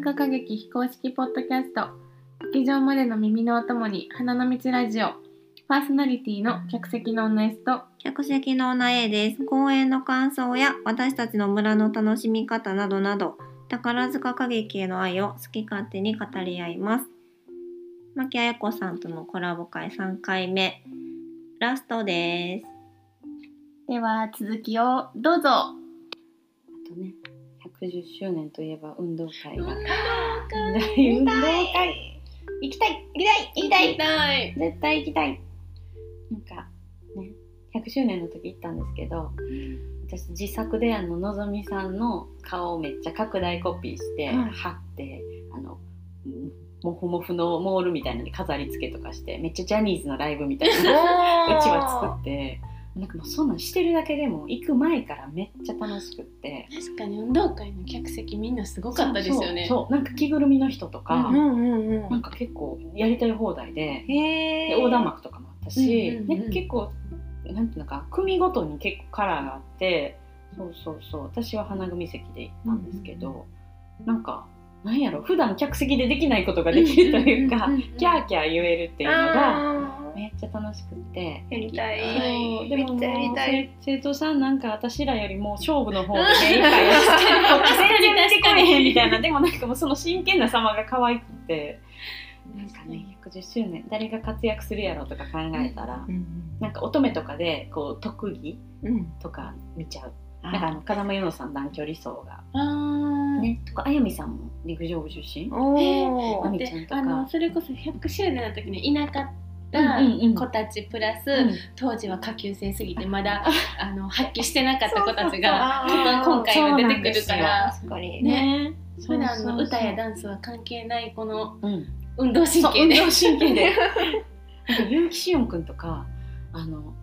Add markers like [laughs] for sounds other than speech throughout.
塚歌劇非公式ポッドキャスト劇場までの耳のお供に花の道ラジオパーソナリティの客席の女 S と客席の女 A です。公演の感想や私たちの村の楽しみ方などなど、宝塚歌劇への愛を好き勝手に語り合います。牧彩子さんとのコラボ会3回目、ラストです。では続きをどうぞ110周年といえば運動会が。運動会。行きたい行きたい行きたい。たい。絶対行きたい。なんかね100周年の時行ったんですけど私自作であののぞみさんの顔をめっちゃ拡大コピーして、はい。貼ってあのうんモフモフのモールみたいなのに飾り付けとかしてめっちゃジャニーズのライブみたいな [laughs] うちは作ってなんかもうそんなんしてるだけでも行く前からめっちゃ楽しくって。確かに運動会の客席みんなすごかったですよね。そうなんか着ぐるみの人とか、うんうんうんなんか結構やりたい放題で。へで横断幕とかもあったし、うんうんうん。ね、結構なんていうのか組ごとに結構カラーがあってそうそうそう。私は花組席で行ったんですけど、なんかなんやろ普段客席でできないことができるというか、んんんキャーキャー言えるっていうのがあめっちゃ楽しくって。ーやりたい。そうでも。生徒さんなんか私らよりも勝負の方でねいってるこっち全然出てこれへんみたいなでもなんかもうその真剣な様が可愛くて。なんかね110周年誰が活躍するやろとか考えたら、うんなんか乙女とかでこう特技うん。とか見ちゃう。あなんかあの風間由乃さん短距離走が。ねとかあやみさんも陸上部出身？おー。あみでちゃんとか。それこそ100周年の時に田舎ったうんうんうん。子たちプラス、うん。当時は下級生すぎてまだ [laughs] あの発揮してなかった子たちが今回は出てくるから。確かに。ね。普段の歌やンダンスは関係ないこのうん。運動神経で。運動神経で。[laughs] 結城しおんくんとかあの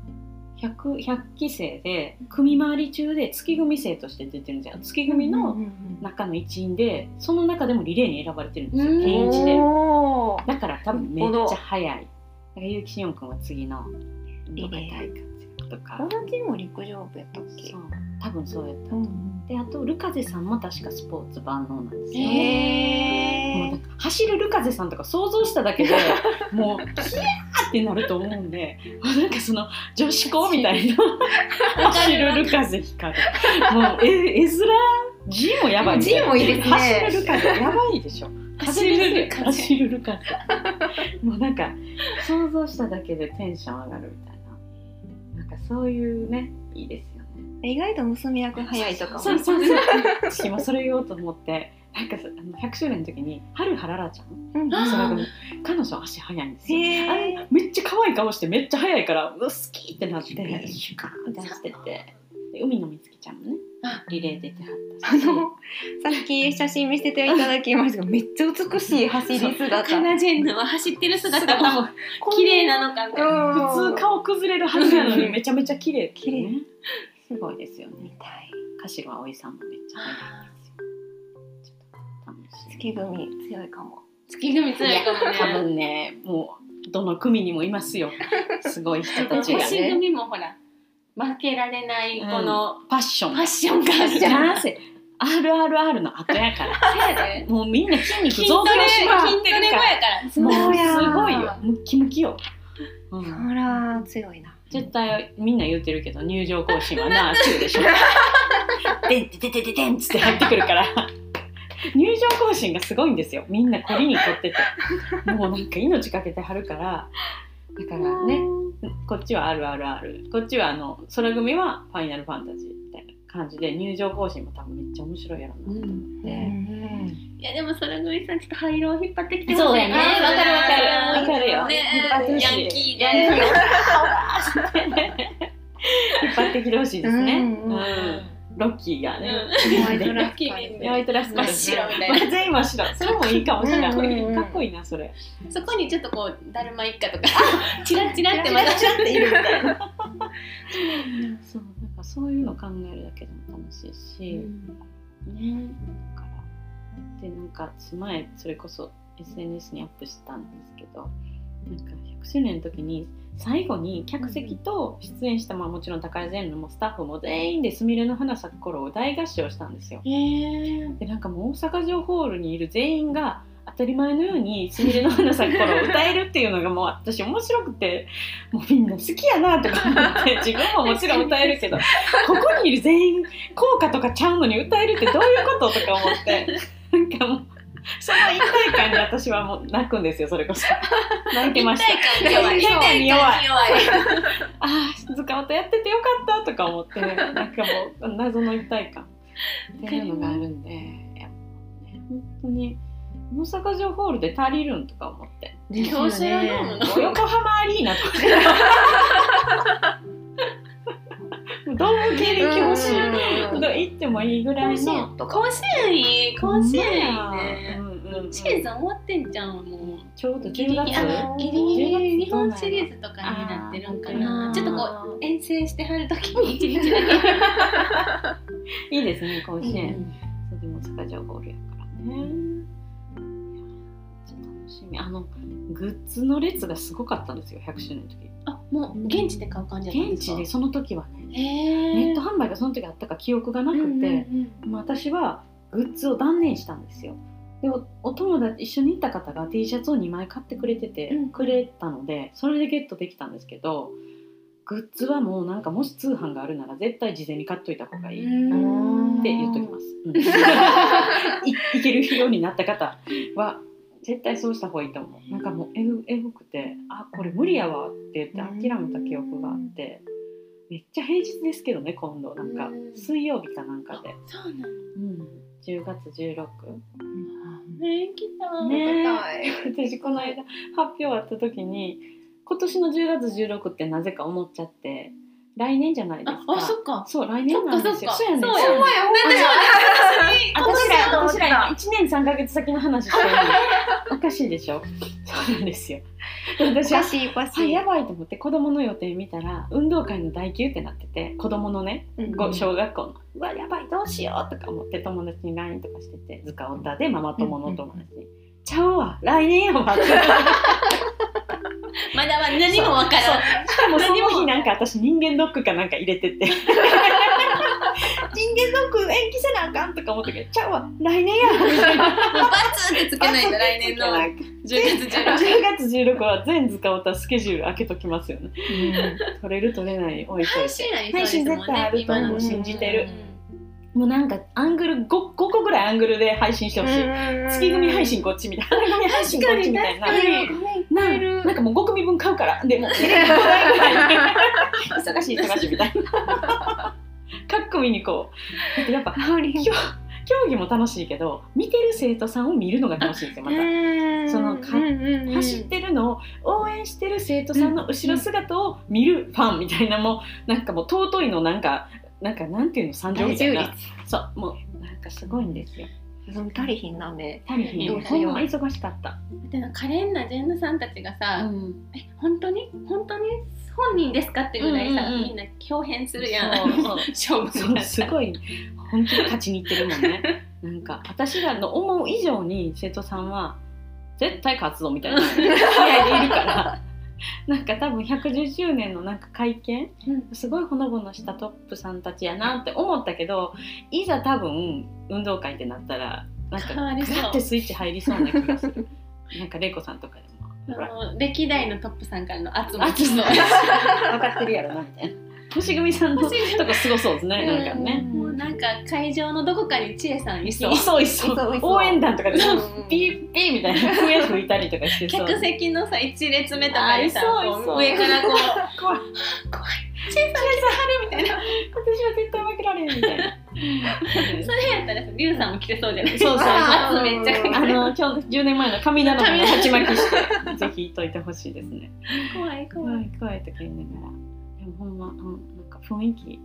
100, 100期生で組回り中で月組生として出てるんじゃん。月組の中の一員でその中でもリレーに選ばれてるんですよ。うん。県一で。だから多分めっちゃ速い結城しおんくんは次の運動会大活躍とか。同じも陸上部やったっけ？そう。多分そうやったとう。んであとルカゼさんも確かスポーツ万能なんですよ、もうへーなんか走るルカゼさんとか想像しただけで [laughs] もうキャーってなると思うんでなんかその女子校みたいな。走るルカゼ光る。もうえ絵面字もやばい、字もいいですね。走るルカゼやばいでしょ。走るルカゼ。走るルカゼ [laughs] もうなんか想像しただけでテンション上がるみたいな。なんかそういうねいいですよね。意外と娘役早いとかも。そうそうそう。私今それ言おうと思って。なんかさあの100周年の時に春原らちゃん？うん。彼女足早いんですよ。あれめっちゃ可愛い顔してめっちゃ早いからうわ好きってなって。シュカーって。走ってて。で海の美月ちゃんもね。あリレー出てはったし。あのさっき写真見せていただきましたがめっちゃ美しい走り姿。カナジェンヌは走ってる姿。が綺麗なのかみたい。なうん普通顔崩れるはずなのにめちゃめちゃ綺麗綺ね。すごいですよ見ね。柏葵さんもめっちゃ月組強いかも。月組強いかも多ね分ねもうどの組にもいますよ。すごい人たちが [laughs] 星ね組もほら負けられないこのパッション。パッションがある。じゃんせ RRR の後やからもうみんな筋肉筋増強しまく筋トレ後やってるかからすごいよ。ムッキムキよ、うん。ほら強いな。絶対みんな言ってるけど入場行進はなあ中でしょ。[laughs] でんてててててんつって入ってくるから入場行進がすごいんですよみんなこりに凝っててもうなんか命かけてはるからだからねこっちは RRR こっちはあの空組はファイナルファンタジーみたいな感じで入場行進も多分めっちゃ面白いやろうなと思って、いやでも空組さんちょっと灰色を引っ張ってきてほしいそうやね。わかるわかる。わかる。よね。ヤンキーで。[laughs] 引っ張ってきてほしいですね、うんうん。うんロッキーがね、ホワイトラスカル全員真っ白。それもいいかもしれない、かっこいいなそれ。そこにちょっとこうだるま一家とか。[laughs] チラチラってまだって。いるみたいな。そうなんかそういうの考えるだけでも楽しいし、ねだから。でなんか前それこそ SNS にアップしたんですけどなんか100周年の時に最後に客席と出演した、まあ、もちろん宝ジェンヌもスタッフも全員で「すみれの花咲く頃」を大合唱したんですよ。でなんかもう大阪城ホールにいる全員が当たり前のように「すみれの花咲く頃」を歌えるっていうのがもう私面白くてもうみんな好きやなとか思って [laughs] 自分ももちろん歌えるけどここにいる全員効果とかちゃうのに歌えるってどういうこととか思ってなんかもう [laughs] その一体感に私はもう泣くんですよそれこそ。[laughs] 泣いてました。一体感に弱い。弱い。弱い。[laughs] ああ塚歌やっててよかったとか思ってなんかもう謎の一体感。っていうのがあるんでいやもうね本当に大阪城ホールで足りるんとか思って京セラドームの横浜アリーナとかもうドーム系で行きほしいうん行ってもいいぐらいの。甲子園いい。甲子園いいね。うんうんうんシーズン終わってんじゃんもう。ちょうど10ギリギリ。月あギリギ10リ月日本シリーズとかになってるんかな。ちょっとこう遠征してはる時に。一日だけいいですね甲子園、うん。でも大阪城ホールやからね。いやめっちゃ楽しみ。あのグッズの列がすごかったんですよ。100周年の時。あもう現地で買う感じ現地でその時はね、ネット販売がその時あったか記憶がなくて、もう私はグッズを断念したんですよ。でおお友達一緒に行った方が T シャツを2枚買ってくれてて、うんくれたのでそれでゲットできたんですけどグッズはもうなんかもし通販があるなら絶対事前に買っといた方がいい。って言っときます。うん [laughs] いいけるようになった方は絶対そうした方がいいと思う。なんかもうえぐえぐくてあこれ無理やわって言って諦めた記憶があってめっちゃ平日ですけどね今度。なんかうん。水曜日かなんかで、そうなの？うん、10月16ね来た。ねたい。[laughs] 私この間発表あった時に今年の10月16ってなぜか思っちゃって来年じゃないですか。ああそっか。そう来年なんですよ。そうやねん。そうや。ねん。私ら私ら今や1年3ヶ月先の話してるのおかしいでしょ。そうなんですよ。で私はおかしいおかしあいやばいと思って子供の予定見たら運動会の代休ってなってて子供のね小学校の「うわやばいどうしよう」とか思って友達に LINE とかしてて図鑑オタでママ友の友達に「ちゃうわ来年やわ」ってまだは何もわからん。そう。[laughs] しかもその日なんか私人間ドックかなんか入れてて。[laughs] 人間ドック延期せなあかんとか思ったけど「ちゃうわ。来年や。わ」みたいな。もうバツってつけないと来年の。10月16 10月16は全図鑑オタスケジュール開けときますよね。取れる取れない。置いといて。配信配信絶対あると思う。信じてる。うもうなんかアングル 5, 5個ぐらいアングルで配信してほしい、月組配信こっちみたいな。月組配信こっちみたいな。ななんかもう5組分買うから。でも忙しい忙しいみたいな。[laughs] 各組にこう。やっぱ競技も楽しいけど見てる生徒さんを見るのが楽しいんですよまた。そのか走ってるのを応援してる生徒さんの後ろ姿を見るファンみたいなもうなんかもう尊いのなんかなんかなんていうの？惨状みたいな。そうもうなんかすごいんですよ。足りひんなめ足りひんほんま忙しかった、でも可憐なジェンヌさんたちがさ、ん、え本当に？本当に本人ですかってぐらいさ、うんうんうん。みんな表変するやん。そうそう。[laughs] 勝負そうすごい本気で勝ちにいってるもんね。[laughs] なんか私らの思う以上に生徒さんは絶対勝つぞみたいな。[laughs] 気合でいるから [laughs] なんか多分110周年のなんか会見うん。すごいほのぼのしたトップさんたちやなって思ったけどいざ多分運動会ってなったらなんかガッてスイッチ入りそうな気がする。[laughs] なんか玲子さんとかでも。歴代のトップさんからの圧も。[laughs] 分かってるやろなみたいな星組さんのとこすごそうですね。なんかね。もうなんか会場のどこかに千恵さんいそう。いそういそう応援団とかでうん。ピーピーみたいな笛吹いたりとかしてそう。客席のさ一列目とかにさあいそういそう。こう上からこう怖い。怖い。千恵さん来てはるみたいな。私は絶対負けられんみたいな。それやったらさリュウさんも来てそうじゃないそうそうそう。圧めっちゃかあの今日10年前の神頼みの鉢巻きしてぜひといてほしいですね。怖い怖い。怖い怖いとか言いながらでもほんま、うん、なんか雰囲気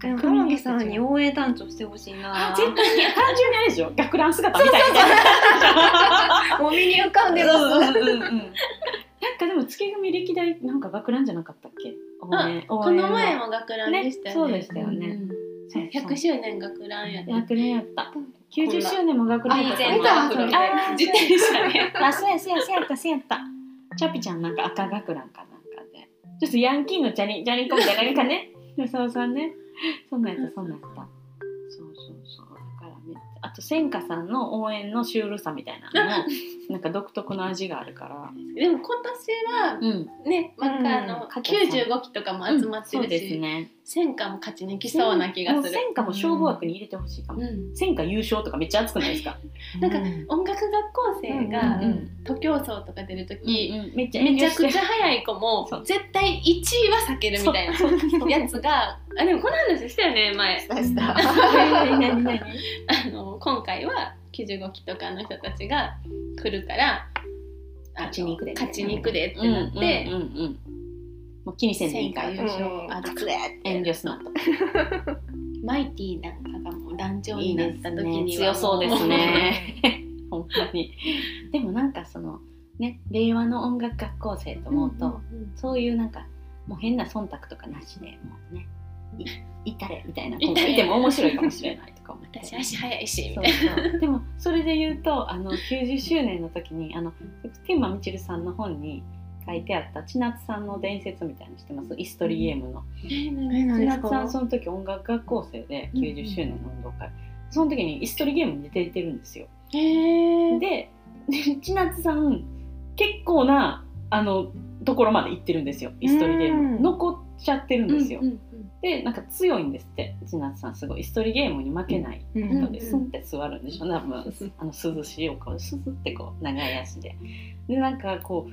でも玉木さんに応援団長してほしいな。あ絶対に単純にあれでしょ。学ラン姿みたいな。もう身に浮かんでます。なんかでも月組歴代なんか学ランじゃなかったっけ？こ援の前も学ランでしたよね。ねそうでしたよね。うんそう100周年学ランやった学ランやった。90周年も学ランやった。見たそれ自転車ねあそうやそうやそうやったそうやった。チャピちゃんなんか赤学ランかなちょっとヤンキーのジャニジャニコみたいななんかね。そうそうね。そんなんやったそんなんやった。と千花さんの応援のシュールさみたいなのもなんか独特の味があるから。でも今年はうん。ねまたあうん。の勝田さん95期とかも集まってるしですね。戦火も勝ち抜きそうな気がする。千花も勝負枠に入れてほしいかも、うん。千花優勝とかめっちゃ熱くないですか、なんか音楽学校生がうんうん徒競走とか出るときうん。めっちゃ遠めちゃくちゃ速い子も絶対1位は避けるみたいなやつがあでもこの話したよね前。したした。[laughs] あの今回は95期とかの人たちが来るから勝ちに行くで。勝ちに行くでってなって、うんうんうんうん。もう気にせんでいいか優勝ある勝つで遠慮すなと。[laughs] マイティなんかがもう団長になった時にね。強そうですもね。[laughs] 本当に。でもなんかそのね令和の音楽学校生と思うと、うんうん。そういうなんかもう変な忖度とかなしでもうねいいたれみたいな。子がいても面白いかもしれないとか思って私足速いし。でもそれで言うとあの90周年の時にあの天満みちるさんの本に書いてあった千夏さんの伝説みたいなの知ってます。イストリゲームの。ええ何何です千夏さんかその時音楽学校生でうんうん90周年の運動会、その時にイストリゲームに出てるんですよ。へー。で千夏さん結構なあのところまで行ってるんですよ。イストリゲーム。うん。残っちゃってるんですよ。うんうんでなんか強いんですって千夏さんすごい。イストリゲームに負けないうん。人うん。でスンって座るんでしょ？多分。あの涼しいお顔でススってこう長い足で。でなんかこう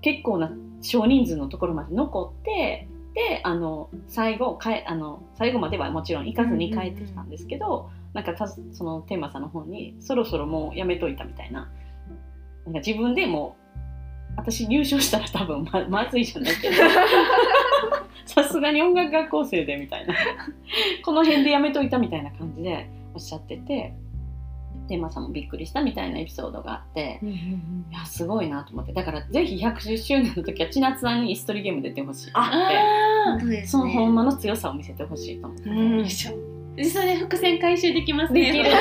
結構な少人数のところまで残ってであの最後かえあの最後まではもちろん行かずに帰ってきたんですけど、なんかたそのテーマさんの方にそろそろもうやめといたみたいな。なんか自分でもう私入賞したら多分ままずいじゃないけど [laughs] さすがに音楽学校生でみたいな。[laughs] この辺でやめといたみたいな感じでおっしゃってて。テーマさんもびっくりしたみたいなエピソードがあって。うんうんうんいやすごいなと思って。だからぜひ110周年の時は千夏さんにイストリゲーム出てほしいってあ本当ですね。そのほんまの強さを見せてほしいと思って、うんーよいしょでそれ伏線回収できますね。できるできる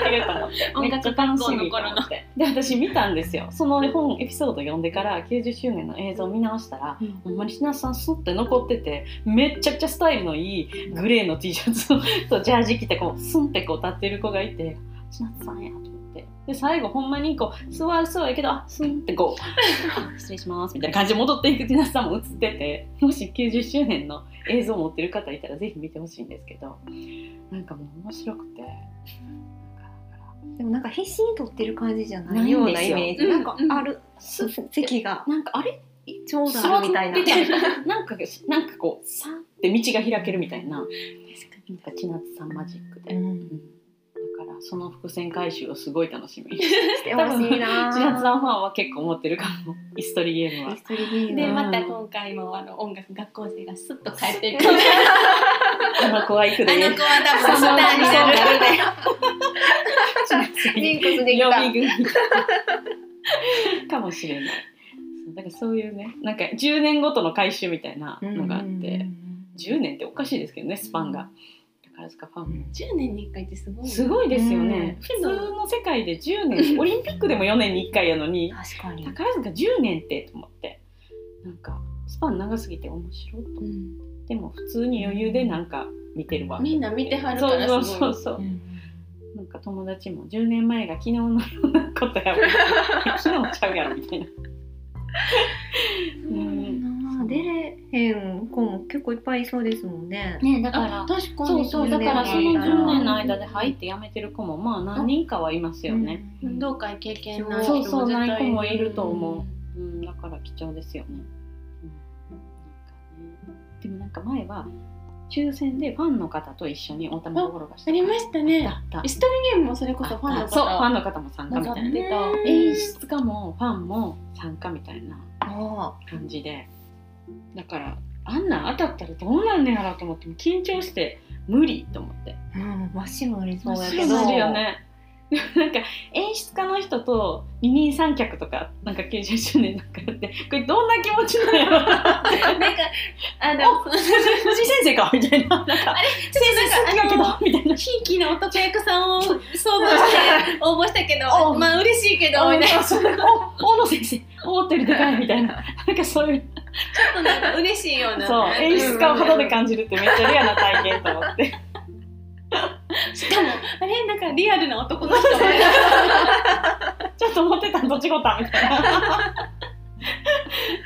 できると思って音楽学校の頃で私見たんですよ。その本エピソード読んでから90周年の映像を見直したら、うん。ほんまに千夏さんスッて残っててめっちゃくちゃスタイルのいいグレーの T シャツとジャージ着てこうスンってこう立ってる子がいて千夏さんやと思って。で最後ほんまにこう座るそうやけどあスンってこうあ失礼しますみたいな感じで戻っていく千夏さんも映っててもし90周年の映像を持ってる方いたらぜひ見てほしいんですけどなんかもう面白くて。でもなんか必死に撮ってる感じじゃなないようなイメージ。うんなんかある、す席が。なんかあれ？ちょうどあるみたいな。なんかなんかこうさーって道が開けるみたいな。なんか千夏さんマジックで、うんその伏線回収をすごい楽しみにしてほ [laughs] しいな。千夏さんファンは結構持ってるかもイストリゲームは。でうんまた今回もあの音楽学校生がスッと帰っていく [laughs] あの子は行くであの子は多分スターになる。ジンクスでかもしれない。だからそういうねなんか10年ごとの回収みたいなのがあって、10年っておかしいですけどねスパンが宝塚ファンも10年に1回ってすごいすごいですよね、うん。普通の世界で10年オリンピックでも4年に1回やのに確かに。宝塚10年ってと思って。なんかスパン長すぎて面白いと思ってうん。でも普通に余裕でなんか見てるわ。みんな見てはるからそうすごい。そうそうそうなんか友達も10年前が昨日のようなことや [laughs] 昨日ちゃうやろみたいな。うん出れへん子も結構いっぱいいそうですもんね。ねだあ確かそうにそうだからその10 10年年の間で入って辞めてる子もまあ何人かはいますよね、うん。運動会経験ないそうない子もいると思う。うん、だから貴重ですよね。うん、なんかね。でもなんか前は抽選でファンの方と一緒にお玉どころがした。ありましたね。あった。イストリゲームもそれこそファンの方。そうファンの方も参加みたいな。演出家もファンも参加みたいなあ感じでだからあんなん当たったらどうなんねやろうと思って緊張して無理と思って。あ、うん、真っ白なりそうやけど。なるよね。[laughs] なんか演出家の人と二人三脚とかなんか90周年なんかやってこれどんな気持ちなんやろ。[laughs] なんかあでも [laughs] 藤井先生かみたいな。なんかあれ先生好きやけどみたいな。ひいきの男役さんを想像して応募したけどおまあ嬉しいけどみたいな。大野先生思ったよりでかいみたいな。なんかそういうとなんか嬉しいようなそう演出家を肌で感じるってめっちゃレアな体験と思って。しかもあれ？なんかリアルな男の人ちょっと思ってたんと違ったみたいな。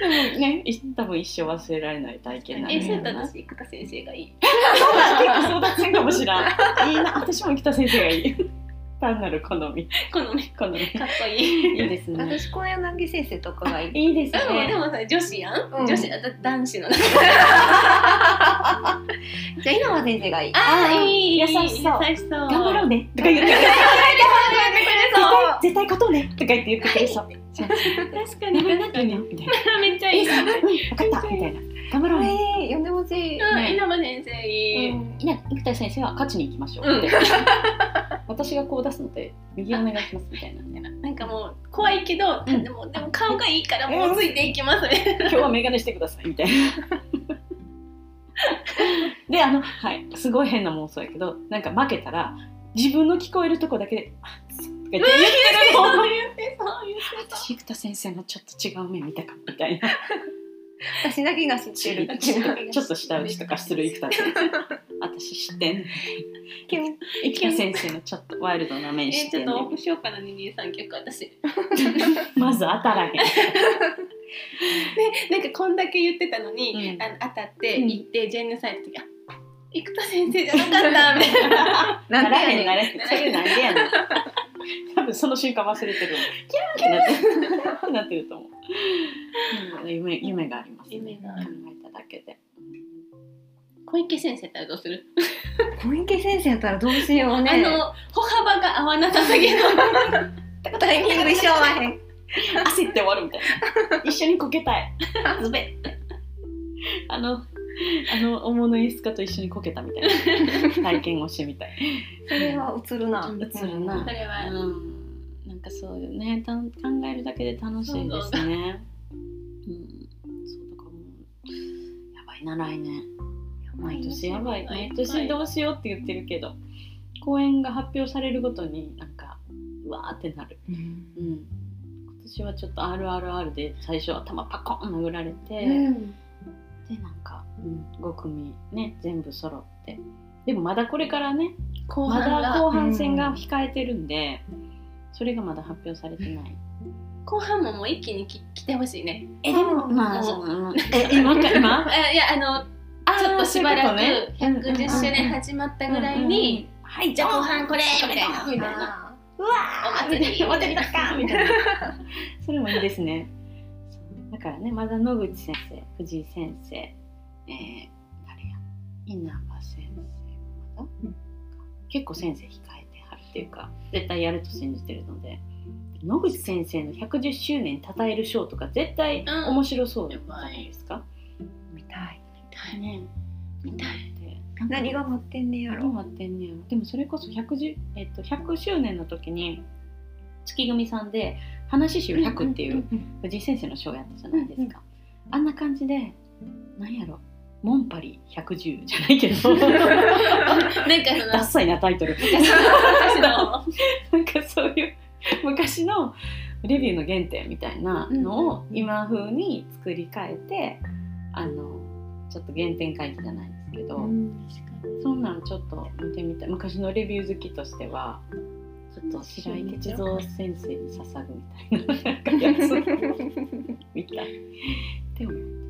でもねい多分一生忘れられない体験なんえだそうやった私生田先生がいい。[laughs] 結構そうだったかもしらん。いいな私も生田先生がいい単なる好み。このね好み。かっこいい。[laughs] いいですね。私小柳先生とかがいい。いいですでもでねもさ女子やん、うん。女子男子の [laughs] じゃあ稲葉先生がいい。あーいい。優しそう。優しそう。頑張ろうね。とか言ってくれる絶対勝とうね。とか言って言ってくれそう。確かに。[laughs] めっちゃいい、分かった。みたいな。頑張ろうね。えー、呼んでほしい、うん、ね。稲葉先生いい、うん。稲生田先生は勝ちに行きましょう私がこう出すので右お願いしますみたいなね。なんかもう怖いけど、うん。でもでも顔がいいからもうついていきますね。今日はメガネしてくださいみたいな。であのはい。すごい変な妄想やけどなんか負けたら自分の聞こえるとこだけで「あそう」とか言って言ってるの [laughs] そう言ってそう言って。私生田先生のちょっと違う面見たかみたいな私だけが知ってる。ちょっと舌打ちとかする生田先生私知ってん生田先生のちょっとワイルドな面知えちょっとってんねんオフしようかな二人三脚私。[laughs] まず当たらへん。[laughs] なんかこんだけ言ってたのに、うん。あの当たってうん。行ってジェンヌサイドの時あ生田先生じゃなかったみたいな。んらへんそれなんでやねん。多分その瞬間忘れてる。キャーってなってるキャー。って [laughs] なってると思う。うん [laughs] 夢夢があります、ね、夢が考えただけで。小池先生やったらどうする？小池先生やったらどうしようね。あの歩幅が合わなさすぎる。タイミング一緒合わへん焦って終わるみたいな。一緒にこけたい。ズベあのあの大物演出家と一緒にこけたみたいな。[laughs] 体験をしてみたい。それは映るな。映るな。それは、うんなんかそういうね。た考えるだけで楽しいですね。うんそうだからもうやばいな来年。毎年やばい。毎年どうしようって言ってるけど公演が発表されるごとになんかうわーってなる。うん。うん。今年はちょっと RRR で最初頭パコン殴られて、うん。でなんか、うん、5組ね全部揃って。でもまだこれからねまだ後半戦が控えてるんで、それがまだ発表されてない。[laughs] 後半ももう一気にき来てほしいね。えでもまあえ今か今？[laughs] あいやあのちょっとしばらく110周年始始まったぐらいに、はいじゃあ後半これみたいなみたいな。あうわーお祭りお祭りだったみたいなそれもいいですね。だからねまだ野口先生藤井先生えー、誰や？稲葉先生。まだ、結構先生控っていうか絶対やると信じてるので。野口先生の110周年称えるショーとか絶対うん。面白そうじゃないですか、見たい。ね。見たい。何が待ってんねやろ。どうなってんねやろ。でもそれこそ 110,、えっと、100周年の時に月組さんで「話し集100」っていう藤井先生のショーやったじゃないですか、あんな感じでなんやろモンパリ110じゃないけど。[laughs] なんかそのダッサいなタイトル。昔のなんかそういう昔のレビューの原点みたいなのを今風に作り変えてあのちょっと原点回帰じゃないですけど、そんなんちょっと見てみたい。昔のレビュー好きとしてはちょっと白井哲三先生に捧ぐみたいなやつみたい。って思ってる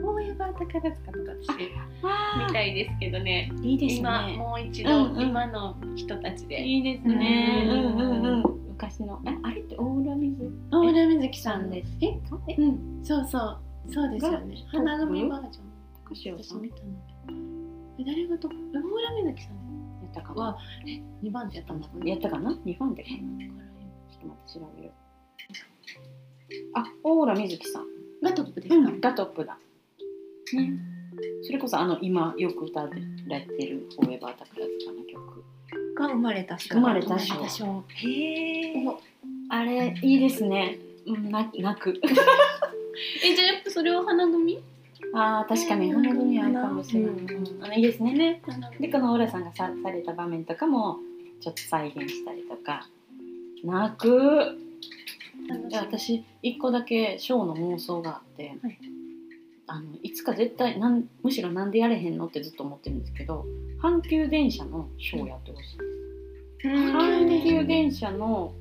フォーエバー宝塚とか私あ見たいですけどね。いいです今ねもう一度、今の人たちで。いいですね。ううんんうん。うん昔の。えあれって大浦水？大浦瑞希さんです。すえうん。そうそう。そうですよね。が花組バージョン。高潮さん見たの。え誰がと大浦瑞希さんったかな？はえ二番手やったんですかやったかな？2番で。かなちょっと待って調べる。あ大浦瑞希さん。がトップですか、がトップだね。それこそあの今よく歌われてる「フォーエバー宝塚」の曲。が生まれた人。生まれた人。生まれ人。へえあれいいですね。うんな泣く。[laughs] えじゃあやっぱそれは花組？あー確かに花組合うかもしれない、うんうん。あのいいですね。ね。でこの浦さんがさされた場面とかもちょっと再現したりとか。泣く。で私一個だけショーの妄想があって、はいあのいつか絶対なんむしろなんでやれへんのってずっと思ってるんですけど阪急電車のショーやってほしいです、阪急電車の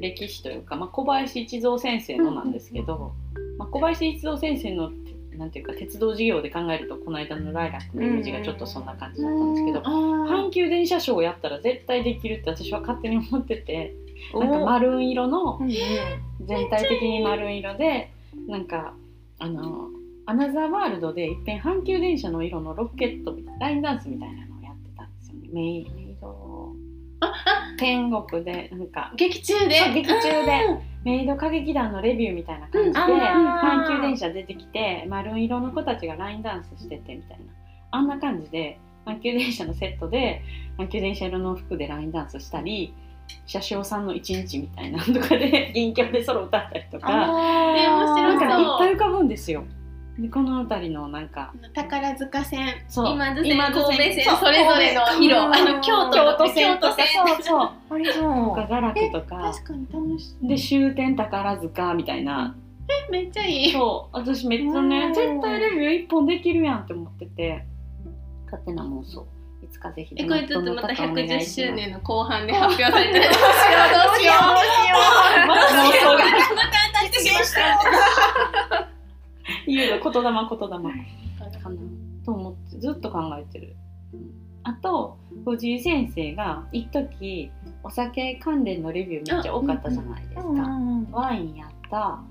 歴史というか、まあ、小林一三先生のなんですけど、まあ、小林一三先生のなんていうか鉄道事業で考えるとこの間のライラックのイメージがちょっとそんな感じだったんですけど、阪急電車ショーをやったら絶対できるって私は勝手に思っててなんかマルーン色の全体的にマルーン色でなんかあのアナザーワールドでいっぺん阪急電車の色のロケットみたいなラインダンスみたいなのをやってたんですよね。メイメイド天国でなんか劇中で？劇中で。メイド歌劇団のレビューみたいな感じで、うん。阪急電車出てきてマルーン色の子たちがラインダンスしててみたいな。あんな感じで阪急電車のセットで阪急電車色の服でラインダンスしたり車掌さんの一日みたいなのとかで銀鏡でソロ歌ったりとか。え面白なんかいっぱい浮かぶんですよ。でこの辺りのなんか宝塚線そう。今津線神戸線そう線それぞれの色。あの京都京都京線とか。都線そうそう。ありそとかガラクとか。確かに楽しそうで終点宝塚みたいな。えめっちゃいい。そう。私めっちゃうん。ね絶対レビュー一本できるやんって思ってて。勝手な妄想。いつかぜひえこれちょっとまたどなかお願い110します。周年の後半で発表されてる。[laughs] どうしようどうしよう。まだ妄想が [laughs] また私実現した [laughs] 言うの言霊言霊。かなと思ってずっと考えてる、うんあと藤井先生が一時お酒関連のレビューめっちゃ多かったじゃないですか、ワインやった、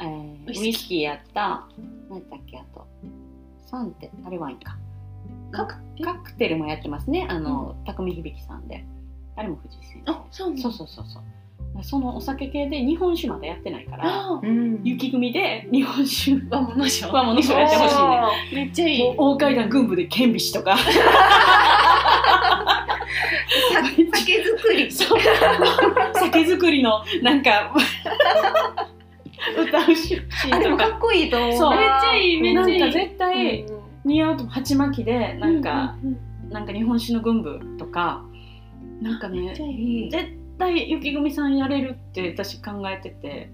えー、ウウイスキー。イスキーやった何だっけあと。サンテあれワインか。カクカクテルもやってますね。あの、匠響さんで。あれも藤井先生。あそうそうそうそうそのお酒系で日本酒まだやってないからあ雪組で日本酒和物賞和物賞やってほしいね。めっちゃいい。大階段軍部で剣美とか。酒造り。そう。酒造りのなんか歌うシーあでもかかっこいいと思う。めっちゃいいめっちゃいい。なんか絶対似合うと鉢巻きでなんか、うんうん。なんか日本酒の軍部とか。なんかねめっちゃいい。絶対雪組さんやれるって私考えてて。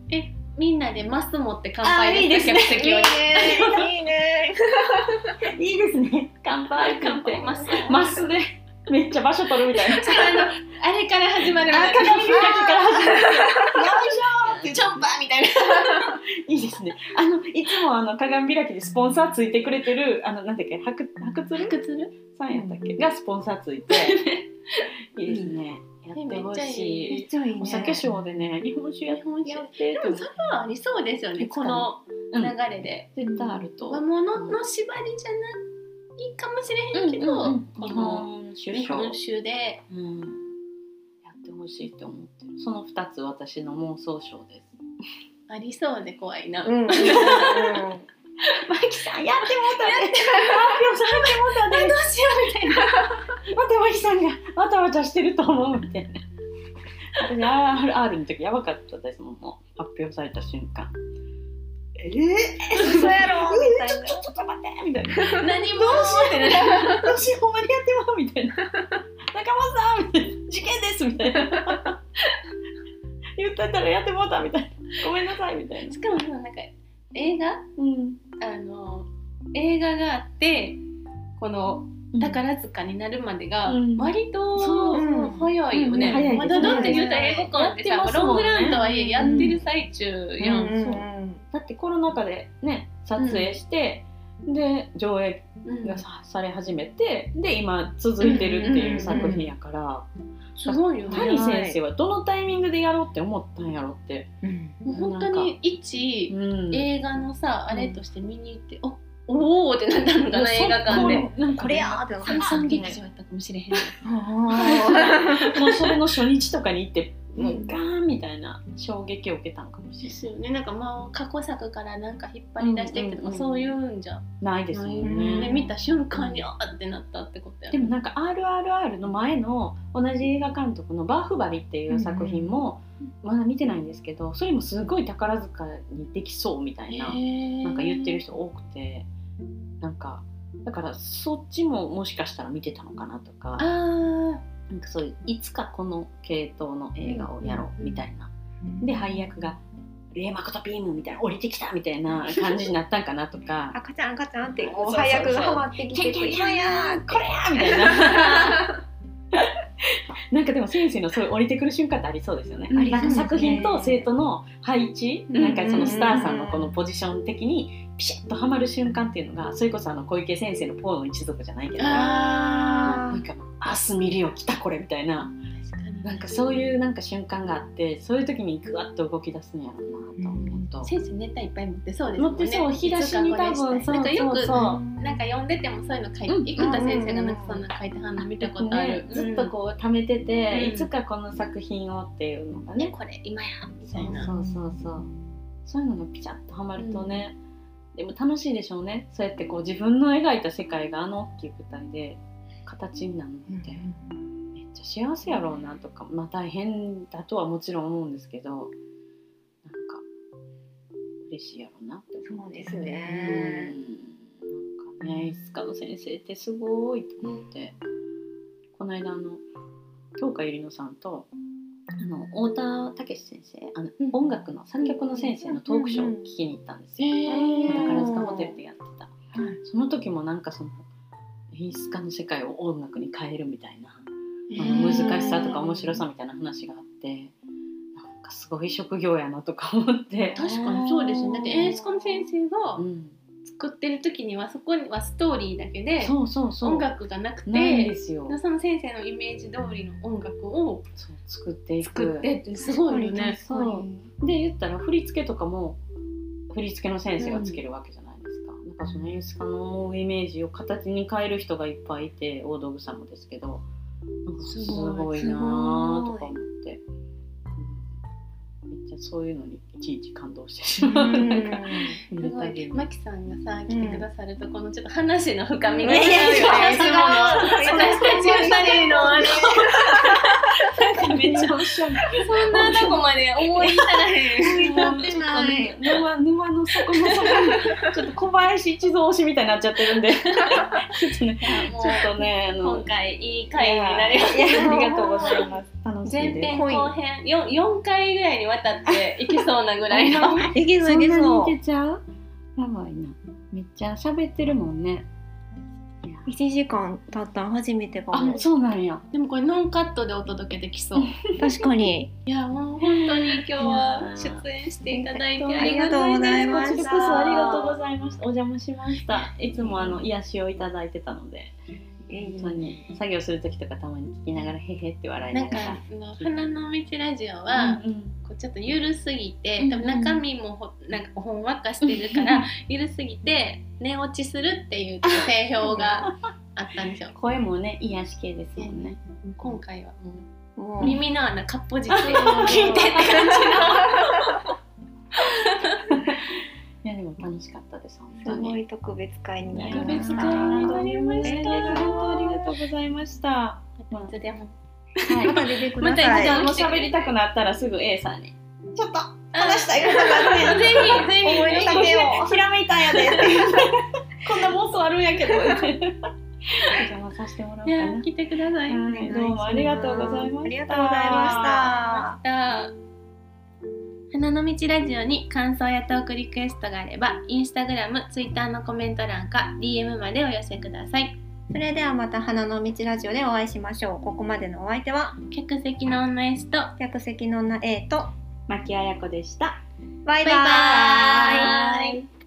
みんなでマス持って乾あ杯いいですね。いいねいいね。[laughs] いいですね。乾杯乾杯。マスマスで。めっちゃ場所取るみたいな。あのあれから始まるみたいなあ鏡開きから始まる。よいしょーってチョンパーみたいな。[laughs] いいですね。あのいつもあの鏡開きでスポンサーついてくれてるあのなんだっけ白白鶴？くつるさんやったっけ？がスポンサーついて。[laughs] いいですね。やってほしめっちゃいい。めっちゃいいねお酒ショーでね日本酒ややってでもそれはありそうですよねこのうん流れで、絶対あると。和物の縛りじゃないかもしれへんけど、こ日の本酒日本酒で。うん。やってほしいって思ってる。その二つ私の妄想ショーです。ありそうで怖いな、うんうんうんマキさんやってもうたね。発表されてもうたね。どうしようみたいなまたマキさんがわたわたしてると思うみたいな。私 R, R の時やばかったですもんもう発表された瞬間。えー、嘘やろみたいなちょっと待ってみたいな。何もってなる私ほんまにやってまうみたいな。中本さんみたいな。事件ですみたいな。言ってたらやってもうたみたいな。ごめんなさいみたいな。しかもさなんか映画うん。あの映画があってこの宝塚になるまでがうん。割と、早いよね、うん早いですね。まだだって言うたら映画館ってさ、ねロングランとはいえやってる最中やん、うだってコロナ禍でね撮影して、で上映うん。がさされ始めてで今続いてるっていう作品やから、すごいよね。谷先生はどのタイミングでやろうって思ったんやろって、もう本当に一うん。映画のさあれとして見に行って、おおーってなったのかな映画館で。なんかこれやーって三三劇場やったかもしれへん。[laughs] [laughs] もうそれの初日とかに行ってもううんガーンみたいな衝撃を受けたんかもしれですよね。なんかまあ過去作からなんか引っ張り出してきてとか、うんうんうん。そういうんじゃないですよないね。で見た瞬間にあーってなったってことや。でもなんか RRR の前の同じ映画監督の「バーフバリ」っていう作品もまだ見てないんですけどそれもすごい宝塚にできそうみたいななんか言ってる人多くてなんかだからそっちももしかしたら見てたのかなとかなんかそういういつかこの系統の映画をやろうみたいな、で配役が「レイマコトビーム」みたいな降りてきたみたいな [laughs] 感じになったんかなとか。赤ちゃん赤ちゃんって [laughs] こう配役がハマって「きてキャンやーこれや!」みたいな。[laughs] なんかでも先生のそういう降りてくる瞬間ってありそうですよね。うん。なんか作品と生徒の配置、うん。なんかそのスターさんのこのポジション的にピシッとはまる瞬間っていうのがそれこそあの小池先生の「ポーの一族」じゃないけどなあんか「明日見るよ来たこれ」みたいな。なんかそういうなんか瞬間があってそういう時にグワッと動き出すんやろうなと思うと。先生ネタいっぱい持ってそうですもんね。持ってそう引き出しに多分そうなんかよくそうそう。なんか読んでてもそういうの書いて、うん生田先生がなんかそんな書いてはんの見たことある。ね、、ずっとこう貯めてて、うん。いつかこの作品をっていうのがね。ねこれ今やみたいな。そうそうそうそう。いうのがピチャッとはまるとね、でも楽しいでしょうね。そうやってこう自分の描いた世界があの大きい舞台で形になるのって、めっちゃ幸せやろうなとかまあ大変だとはもちろん思うんですけどなんか嬉しいやろうなって思そうですね。うん。なんかねいつかの先生ってすごいと思って、この間あの京香ゆりのさんとあの太田武先生あの、うん。音楽の作曲の先生のトークショーを聞きに行ったんですよ、宝塚ホテルでやってた。その時もなんかその演出家の世界を音楽に変えるみたいなあの難しさとか面白さみたいな話があってなんかすごい職業やなとか思って、確かにそうですね。だって演出家の先生がうん、作ってる時にはそこにはストーリーだけでそうそうそう。音楽がなくてすよ。その先生のイメージ通りの音楽を作っていく。作ってってすごいよね。そう。で言ったら振り付けとかも振り付けの先生がつけるわけじゃないですか、なんかその演出家のイメージを形に変える人がいっぱいいて大道具さんもですけど。すごい。なぁとか思って、うんめっちゃそういうのにいちいち感動してしまう、なんか見すごい。るたびにマキさんがさ来てくださるとこのちょっと話の深みがい。やいやいやいつもの私たち二人のあれ [laughs] めっちゃおしゃれ。そんなとこまで思い至らへん。思い至ってない沼沼の底の底にちょっと小林一三推しみたいになっちゃってるんで。ちょっとねもうちょっとねあの今回いい回になりましいやありがとうございます。楽しい前です。編後編 4, 4回ぐらいにわたっていきそうなぐらいの。いけそういけそんなにいけちゃう？やばいな。めっちゃ喋ってるもんね1時間経ったの初めてかも。あそうなんや。でもこれノンカットでお届けできそう。[laughs] 確かに。いやもう本当に今日は出演していただいてありがとうございました。こちらこそありがとうございました。お邪魔しました。いつもあの癒しをいただいてたので本当に。作業する時とかたまに聞きながらへへって笑いななんがらかあの花の道ラジオは、うんうん。こうちょっとゆるすぎて、うん多分中身もほなんかほんわかしてるからゆるすぎて寝落ちするっていう [laughs] 定評があったんですよ。声もね癒し系ですもんね。今回はもう耳の穴かっぽじって [laughs] 聞いてって感いや楽しかったですごい特別会になり特ました。別会になりました。ありがとうございましたじいつでもはいまた出てくだまたさいじゃあもう喋りたくなったらすぐ A さんに。ちょっと話したいことがあるん。やぜひぜひ。思いの丈をひらめいたんやでこんな妄想あるんやけど。お邪魔させてもらおういかな。や来てください、はいどうもありがとうございました。ありがとうございました花の道ラジオに感想やトークリクエストがあればインスタグラム、ツイッターのコメント欄か DM までお寄せください。それではまた花の道ラジオでお会いしましょう。ここまでのお相手は客席の女 S と客席の女 A と牧彩子でした。バイババイ。バイーイ